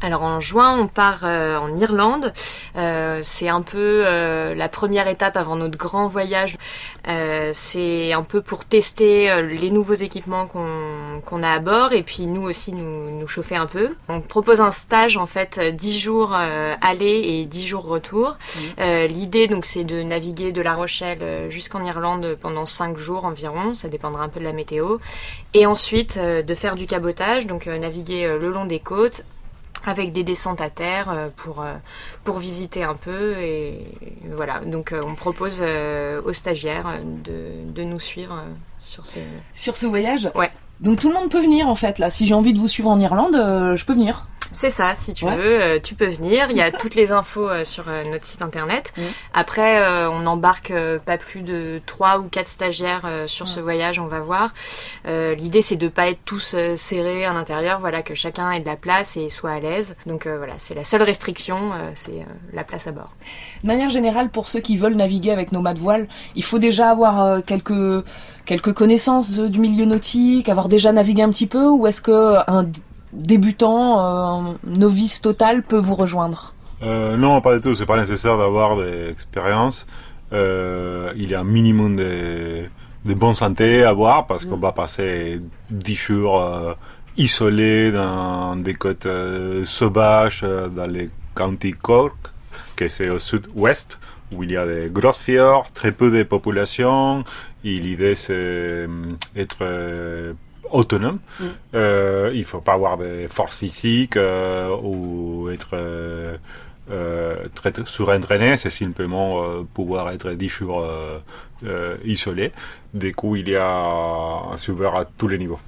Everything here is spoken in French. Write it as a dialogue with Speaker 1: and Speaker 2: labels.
Speaker 1: Alors en juin, on part euh, en Irlande. Euh, c'est un peu euh, la première étape avant notre grand voyage. c'est un peu pour tester les nouveaux équipements qu'on a à bord et puis nous aussi nous, nous chauffer un peu. On propose un stage en fait 10 jours aller et 10 jours retour. Mmh. L'idée donc c'est de naviguer de La Rochelle jusqu'en Irlande pendant 5 jours environ. Ça dépendra un peu de la météo. Et ensuite de faire du cabotage, donc naviguer le long des côtes avec des descentes à terre euh, pour, euh, pour visiter un peu. Et voilà, donc euh, on propose aux stagiaires de, de nous suivre sur ce...
Speaker 2: Sur ce voyage?
Speaker 1: Ouais.
Speaker 2: Donc tout le monde peut venir en fait là. Si j'ai envie de vous suivre en Irlande, je peux venir.
Speaker 1: C'est ça, si tu veux, euh, tu peux venir. Il y a toutes les infos euh, sur euh, notre site internet. Après, on embarque pas plus de trois ou quatre stagiaires sur ce voyage, on va voir. L'idée, c'est de pas être tous serrés à l'intérieur, voilà, que chacun ait de la place et soit à l'aise. Donc voilà, c'est la seule restriction, c'est la place à bord.
Speaker 2: De manière générale, pour ceux qui veulent naviguer avec nos mâts de voile, il faut déjà avoir quelques quelques connaissances du milieu nautique, avoir déjà navigué un petit peu, ou est-ce que un débutant, euh, novice total peut vous rejoindre
Speaker 3: euh, Non, pas du tout. C'est pas nécessaire d'avoir des expériences. Euh, il y a un minimum de, de bonne santé à avoir parce qu'on mm. va passer 10 jours isolés dans des côtes sauvages dans les County Cork, que c'est au sud-ouest, où il y a des grosses fjords, très peu de population. Et l'idée, c'est être autonome. Mm. Euh, il faut pas avoir des forces physiques euh, ou être euh, euh très surentraîné, c'est simplement pouvoir être dix jours isolé. Du coup, il y a un super à tous les niveaux.